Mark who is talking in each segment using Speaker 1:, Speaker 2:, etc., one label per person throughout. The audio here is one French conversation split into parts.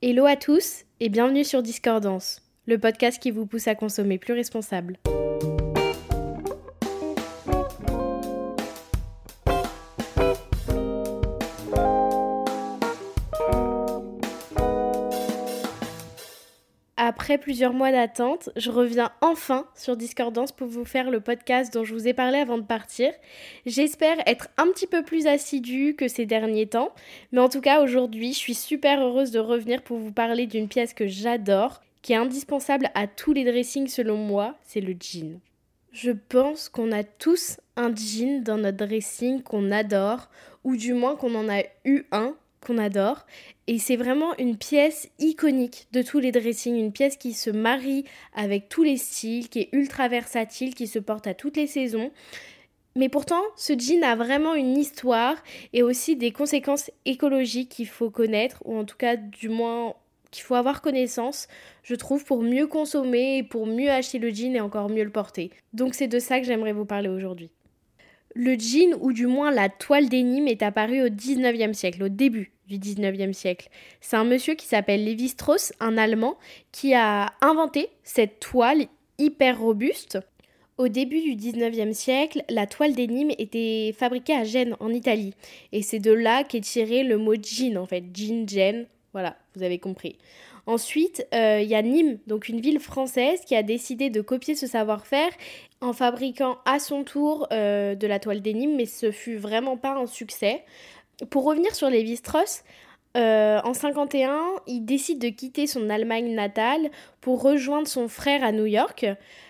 Speaker 1: Hello à tous et bienvenue sur Discordance, le podcast qui vous pousse à consommer plus responsable. Après plusieurs mois d'attente, je reviens enfin sur Discordance pour vous faire le podcast dont je vous ai parlé avant de partir. J'espère être un petit peu plus assidue que ces derniers temps, mais en tout cas aujourd'hui, je suis super heureuse de revenir pour vous parler d'une pièce que j'adore, qui est indispensable à tous les dressings selon moi, c'est le jean. Je pense qu'on a tous un jean dans notre dressing qu'on adore, ou du moins qu'on en a eu un qu'on adore. Et c'est vraiment une pièce iconique de tous les dressings, une pièce qui se marie avec tous les styles, qui est ultra versatile, qui se porte à toutes les saisons. Mais pourtant, ce jean a vraiment une histoire et aussi des conséquences écologiques qu'il faut connaître, ou en tout cas du moins qu'il faut avoir connaissance, je trouve, pour mieux consommer, pour mieux acheter le jean et encore mieux le porter. Donc c'est de ça que j'aimerais vous parler aujourd'hui. Le jean, ou du moins la toile d'énigme, est apparu au 19e siècle, au début du 19e siècle. C'est un monsieur qui s'appelle Lévi-Strauss, un Allemand, qui a inventé cette toile hyper robuste. Au début du 19e siècle, la toile d'énigme était fabriquée à Gênes, en Italie. Et c'est de là qu'est tiré le mot jean, en fait. Jean, Gênes, voilà, vous avez compris. Ensuite, euh, il y a Nîmes, donc une ville française, qui a décidé de copier ce savoir-faire en fabriquant à son tour euh, de la toile d'énigme, mais ce fut vraiment pas un succès. Pour revenir sur Lévi-Strauss, euh, en 51, il décide de quitter son Allemagne natale pour rejoindre son frère à New York.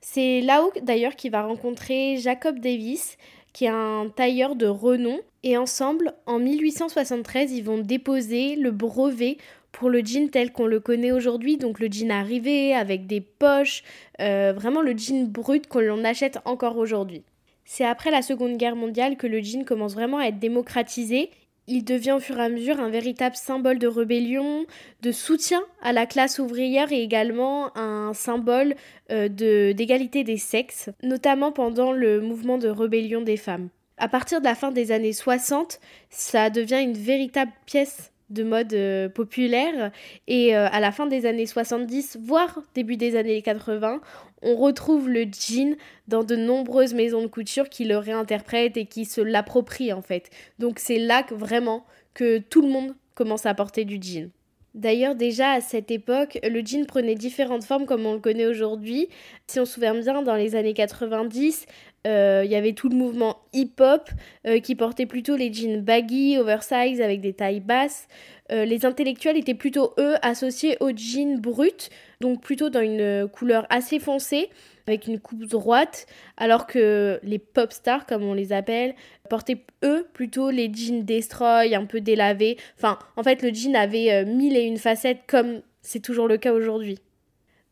Speaker 1: C'est là-haut d'ailleurs qu'il va rencontrer Jacob Davis, qui est un tailleur de renom. Et ensemble, en 1873, ils vont déposer le brevet pour le jean tel qu'on le connaît aujourd'hui, donc le jean arrivé avec des poches, euh, vraiment le jean brut qu'on l'on achète encore aujourd'hui. C'est après la Seconde Guerre mondiale que le jean commence vraiment à être démocratisé. Il devient au fur et à mesure un véritable symbole de rébellion, de soutien à la classe ouvrière et également un symbole euh, d'égalité des sexes, notamment pendant le mouvement de rébellion des femmes. À partir de la fin des années 60, ça devient une véritable pièce de mode euh, populaire. Et euh, à la fin des années 70, voire début des années 80, on retrouve le jean dans de nombreuses maisons de couture qui le réinterprètent et qui se l'approprient en fait. Donc c'est là que vraiment que tout le monde commence à porter du jean. D'ailleurs, déjà à cette époque, le jean prenait différentes formes comme on le connaît aujourd'hui. Si on se souvient bien, dans les années 90, euh, il y avait tout le mouvement hip-hop euh, qui portait plutôt les jeans baggy, oversize avec des tailles basses. Euh, les intellectuels étaient plutôt, eux, associés aux jeans bruts, donc plutôt dans une couleur assez foncée, avec une coupe droite, alors que les pop stars, comme on les appelle, portaient, eux, plutôt les jeans destroy, un peu délavés. Enfin, en fait, le jean avait mille et une facettes, comme c'est toujours le cas aujourd'hui.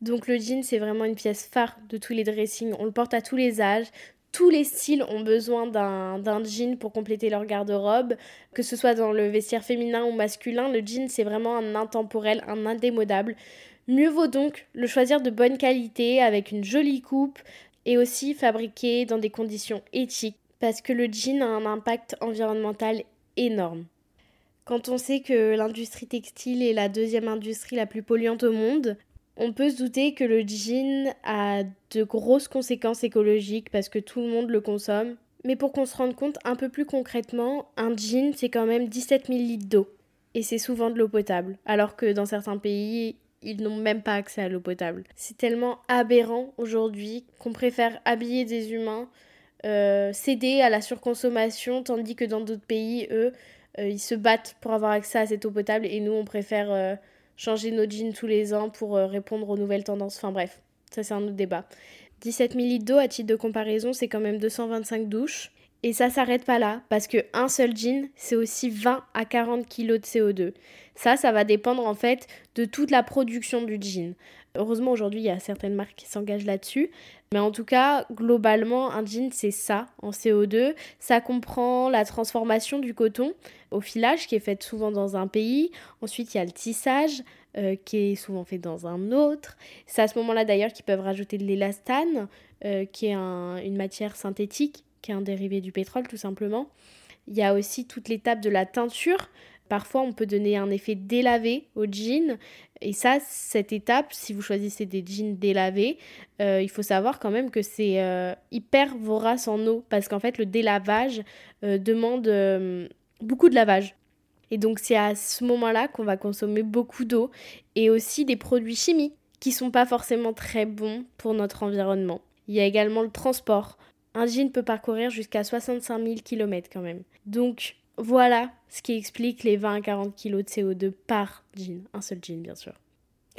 Speaker 1: Donc le jean, c'est vraiment une pièce phare de tous les dressings. On le porte à tous les âges, tous les styles ont besoin d'un jean pour compléter leur garde-robe, que ce soit dans le vestiaire féminin ou masculin, le jean c'est vraiment un intemporel, un indémodable. Mieux vaut donc le choisir de bonne qualité, avec une jolie coupe, et aussi fabriqué dans des conditions éthiques, parce que le jean a un impact environnemental énorme. Quand on sait que l'industrie textile est la deuxième industrie la plus polluante au monde, on peut se douter que le jean a de grosses conséquences écologiques parce que tout le monde le consomme. Mais pour qu'on se rende compte un peu plus concrètement, un jean c'est quand même 17 000 litres d'eau. Et c'est souvent de l'eau potable. Alors que dans certains pays, ils n'ont même pas accès à l'eau potable. C'est tellement aberrant aujourd'hui qu'on préfère habiller des humains, euh, céder à la surconsommation, tandis que dans d'autres pays, eux, euh, ils se battent pour avoir accès à cette eau potable et nous, on préfère euh, changer nos jeans tous les ans pour répondre aux nouvelles tendances. Enfin bref, ça c'est un autre débat. 17 000 litres d'eau, à titre de comparaison, c'est quand même 225 douches. Et ça s'arrête pas là, parce que un seul jean, c'est aussi 20 à 40 kg de CO2. Ça, ça va dépendre en fait de toute la production du jean. Heureusement, aujourd'hui, il y a certaines marques qui s'engagent là-dessus. Mais en tout cas, globalement, un jean, c'est ça en CO2. Ça comprend la transformation du coton au filage, qui est fait souvent dans un pays. Ensuite, il y a le tissage, euh, qui est souvent fait dans un autre. C'est à ce moment-là, d'ailleurs, qu'ils peuvent rajouter de l'élastane, euh, qui est une matière synthétique, qui est un dérivé du pétrole, tout simplement. Il y a aussi toute l'étape de la teinture, parfois on peut donner un effet délavé au jean. Et ça, cette étape, si vous choisissez des jeans délavés, euh, il faut savoir quand même que c'est euh, hyper vorace en eau parce qu'en fait le délavage demande beaucoup de lavage. Et donc c'est à ce moment-là qu'on va consommer beaucoup d'eau et aussi des produits chimiques qui sont pas forcément très bons pour notre environnement. Il y a également le transport. Un jean peut parcourir jusqu'à 65 000 km quand même. Donc voilà ce qui explique les 20 à 40 kg de CO2 par jean. Un seul jean bien sûr.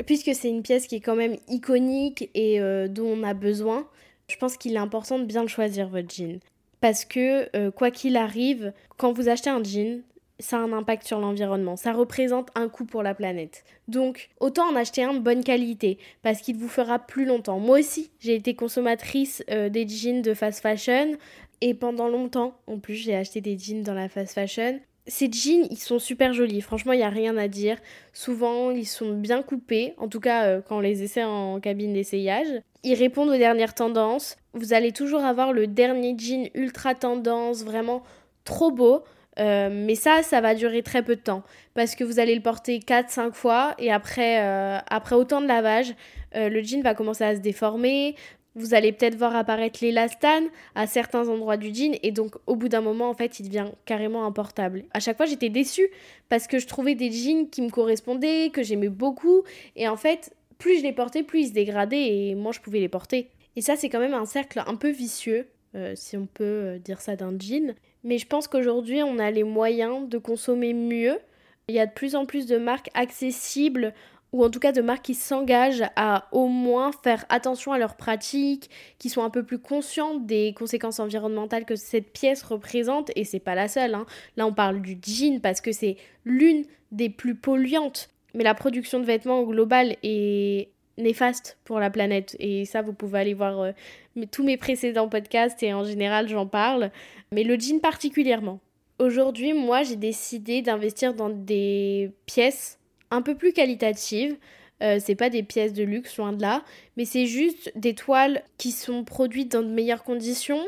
Speaker 1: Puisque c'est une pièce qui est quand même iconique et euh, dont on a besoin, je pense qu'il est important de bien choisir votre jean. Parce que euh, quoi qu'il arrive, quand vous achetez un jean, ça a un impact sur l'environnement. Ça représente un coût pour la planète. Donc, autant en acheter un de bonne qualité, parce qu'il vous fera plus longtemps. Moi aussi, j'ai été consommatrice euh, des jeans de fast fashion, et pendant longtemps, en plus, j'ai acheté des jeans dans la fast fashion. Ces jeans, ils sont super jolis. Franchement, il n'y a rien à dire. Souvent, ils sont bien coupés. En tout cas, euh, quand on les essaie en cabine d'essayage. Ils répondent aux dernières tendances. Vous allez toujours avoir le dernier jean ultra tendance, vraiment trop beau. Euh, mais ça, ça va durer très peu de temps parce que vous allez le porter 4-5 fois et après, euh, après autant de lavage, euh, le jean va commencer à se déformer. Vous allez peut-être voir apparaître l'élastane à certains endroits du jean et donc au bout d'un moment, en fait, il devient carrément importable. À chaque fois, j'étais déçue parce que je trouvais des jeans qui me correspondaient, que j'aimais beaucoup et en fait, plus je les portais, plus ils se dégradaient et moi, je pouvais les porter. Et ça, c'est quand même un cercle un peu vicieux, si on peut dire ça d'un jean. Mais je pense qu'aujourd'hui, on a les moyens de consommer mieux. Il y a de plus en plus de marques accessibles ou en tout cas de marques qui s'engagent à au moins faire attention à leurs pratiques, qui sont un peu plus conscientes des conséquences environnementales que cette pièce représente, et c'est pas la seule. Hein. Là, on parle du jean parce que c'est l'une des plus polluantes. Mais la production de vêtements au global est néfaste pour la planète. Et ça, vous pouvez aller voir euh, tous mes précédents podcasts et en général, j'en parle. Mais le jean particulièrement. Aujourd'hui, moi, j'ai décidé d'investir dans des pièces un peu plus qualitatives. Euh, c'est pas des pièces de luxe, loin de là, mais c'est juste des toiles qui sont produites dans de meilleures conditions,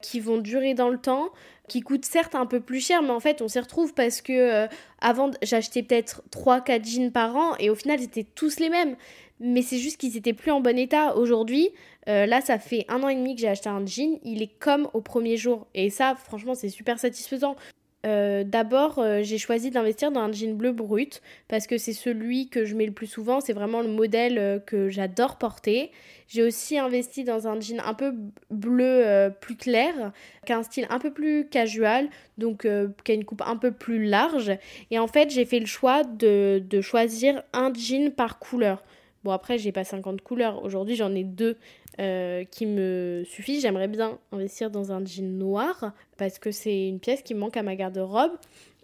Speaker 1: qui vont durer dans le temps, qui coûtent certes un peu plus cher, mais en fait on s'y retrouve parce que euh, avant j'achetais peut-être 3-4 jeans par an et au final c'était tous les mêmes mais c'est juste qu'ils étaient plus en bon état. Aujourd'hui, euh, là, ça fait un an et demi que j'ai acheté un jean, il est comme au premier jour. Et ça, franchement, c'est super satisfaisant. Euh, d'abord, euh, j'ai choisi d'investir dans un jean bleu brut parce que c'est celui que je mets le plus souvent. C'est vraiment le modèle que j'adore porter. J'ai aussi investi dans un jean un peu bleu plus clair, qui a un style un peu plus casual, donc qui a une coupe un peu plus large. Et en fait, j'ai fait le choix de, de choisir un jean par couleur. Bon, après, j'ai pas 50 couleurs. Aujourd'hui, j'en ai deux euh, qui me suffisent. J'aimerais bien investir dans un jean noir parce que c'est une pièce qui manque à ma garde-robe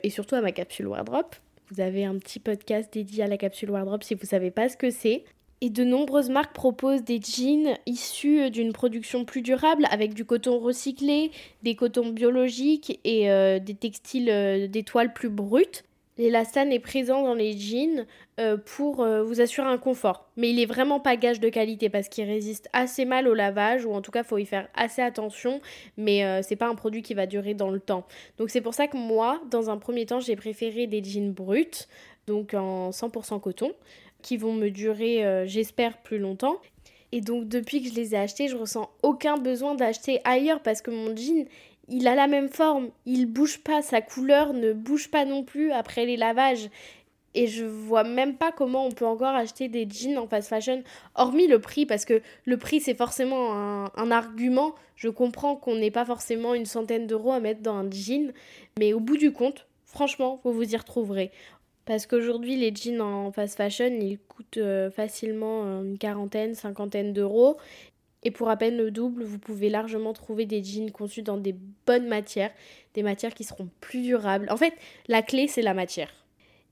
Speaker 1: et surtout à ma capsule wardrobe. Vous avez un petit podcast dédié à la capsule wardrobe si vous savez pas ce que c'est. Et de nombreuses marques proposent des jeans issus d'une production plus durable avec du coton recyclé, des cotons biologiques et euh, des textiles, euh, des toiles plus brutes. L'élastane est présent dans les jeans euh, pour euh, vous assurer un confort. Mais il est vraiment pas gage de qualité parce qu'il résiste assez mal au lavage ou en tout cas faut y faire assez attention. Mais euh, c'est pas un produit qui va durer dans le temps. Donc c'est pour ça que moi, dans un premier temps, j'ai préféré des jeans bruts, donc en 100% coton, qui vont me durer, j'espère, plus longtemps. Et donc depuis que je les ai achetés, je ressens aucun besoin d'acheter ailleurs parce que mon jean il a la même forme, il bouge pas, sa couleur ne bouge pas non plus après les lavages. Et je vois même pas comment on peut encore acheter des jeans en fast fashion, hormis le prix, parce que le prix c'est forcément un, argument. Je comprends qu'on n'ait pas forcément une centaine d'euros à mettre dans un jean, mais au bout du compte, franchement, vous vous y retrouverez. Parce qu'aujourd'hui, les jeans en fast fashion, ils coûtent euh, facilement euh, une quarantaine, cinquantaine d'euros. Et pour à peine le double, vous pouvez largement trouver des jeans conçus dans des bonnes matières, des matières qui seront plus durables. En fait, la clé, c'est la matière.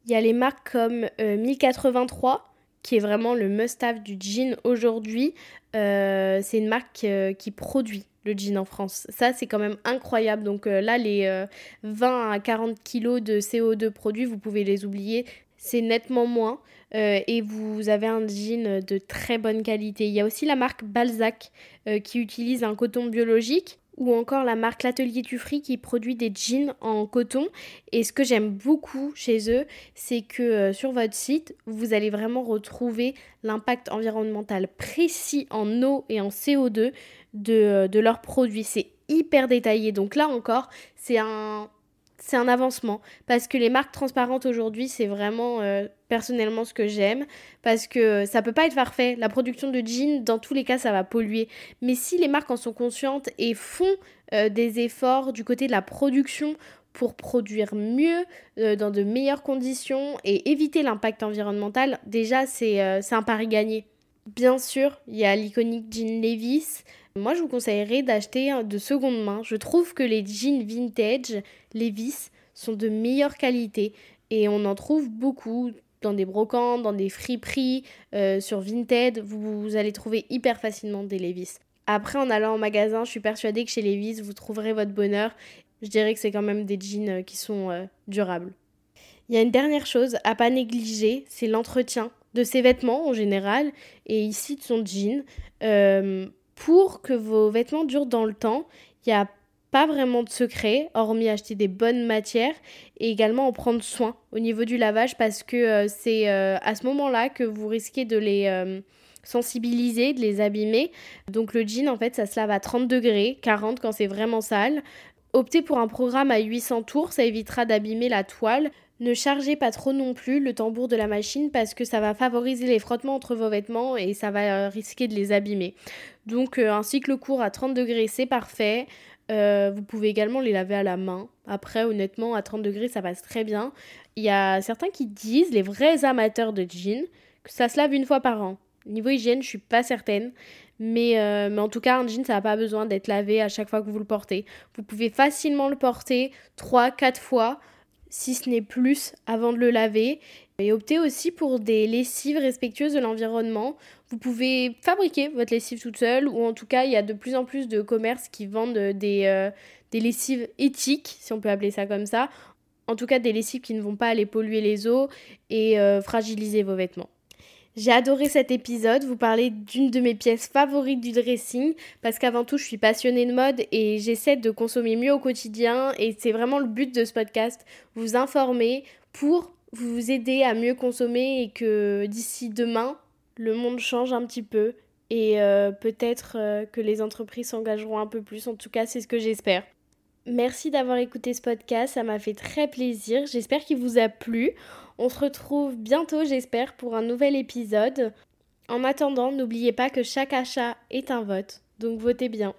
Speaker 1: Il y a les marques comme 1083, euh, qui est vraiment le must-have du jean aujourd'hui. Euh, c'est une marque euh, qui produit le jean en France. Ça, c'est quand même incroyable. Donc là, les 20 à 40 kilos de CO2 produits, vous pouvez les oublier. C'est nettement moins. Euh, et vous avez un jean de très bonne qualité. Il y a aussi la marque Balzac euh, qui utilise un coton biologique ou encore la marque L'Atelier Tuffry qui produit des jeans en coton. Et ce que j'aime beaucoup chez eux, c'est que euh, sur votre site, vous allez vraiment retrouver l'impact environnemental précis en eau et en CO2 de, de leurs produits. C'est hyper détaillé. Donc là encore, c'est un, c'est un avancement parce que les marques transparentes aujourd'hui, c'est vraiment euh, personnellement ce que j'aime parce que ça peut pas être parfait. La production de jeans, dans tous les cas, ça va polluer. Mais si les marques en sont conscientes et font euh, des efforts du côté de la production pour produire mieux, euh, dans de meilleures conditions et éviter l'impact environnemental, déjà c'est un pari gagné. Bien sûr, il y a l'iconique jean Levis, moi, je vous conseillerais d'acheter de seconde main. Je trouve que les jeans vintage, Levis, sont de meilleure qualité et on en trouve beaucoup dans des brocantes, dans des friperies, euh, sur Vinted. Vous, allez trouver hyper facilement des Levis. Après, en allant en magasin, je suis persuadée que chez Levis, vous trouverez votre bonheur. Je dirais que c'est quand même des jeans euh, qui sont euh, durables. Il y a une dernière chose à pas négliger, c'est l'entretien de ses vêtements en général et ici de son jean pour que vos vêtements durent dans le temps. Il n'y a pas vraiment de secret, hormis acheter des bonnes matières et également en prendre soin au niveau du lavage parce que euh, c'est euh, à ce moment-là que vous risquez de les euh, sensibiliser, de les abîmer. Donc le jean, en fait, ça se lave à 30 degrés, 40 quand c'est vraiment sale. Optez pour un programme à 800 tours, ça évitera d'abîmer la toile. Ne chargez pas trop non plus le tambour de la machine parce que ça va favoriser les frottements entre vos vêtements et ça va risquer de les abîmer. Donc euh, un cycle court à 30 degrés, c'est parfait. Euh, vous pouvez également les laver à la main. Après, honnêtement, à 30 degrés, ça passe très bien. Il y a certains qui disent, les vrais amateurs de jeans, que ça se lave une fois par an. Niveau hygiène, je suis pas certaine. Mais, euh, mais en tout cas, un jean, ça n'a pas besoin d'être lavé à chaque fois que vous le portez. Vous pouvez facilement le porter 3-4 fois, si ce n'est plus, avant de le laver. Et optez aussi pour des lessives respectueuses de l'environnement. Vous pouvez fabriquer votre lessive toute seule, ou en tout cas, il y a de plus en plus de commerces qui vendent des, euh, des lessives éthiques, si on peut appeler ça comme ça. En tout cas, des lessives qui ne vont pas aller polluer les eaux et euh, fragiliser vos vêtements. J'ai adoré cet épisode, vous parler d'une de mes pièces favorites du dressing, parce qu'avant tout, je suis passionnée de mode et j'essaie de consommer mieux au quotidien, et c'est vraiment le but de ce podcast, vous informer pour vous aider à mieux consommer et que d'ici demain, le monde change un petit peu et euh, peut-être euh, que les entreprises s'engageront un peu plus, en tout cas c'est ce que j'espère. Merci d'avoir écouté ce podcast, ça m'a fait très plaisir, j'espère qu'il vous a plu. On se retrouve bientôt, j'espère, pour un nouvel épisode. En attendant, n'oubliez pas que chaque achat est un vote, donc votez bien.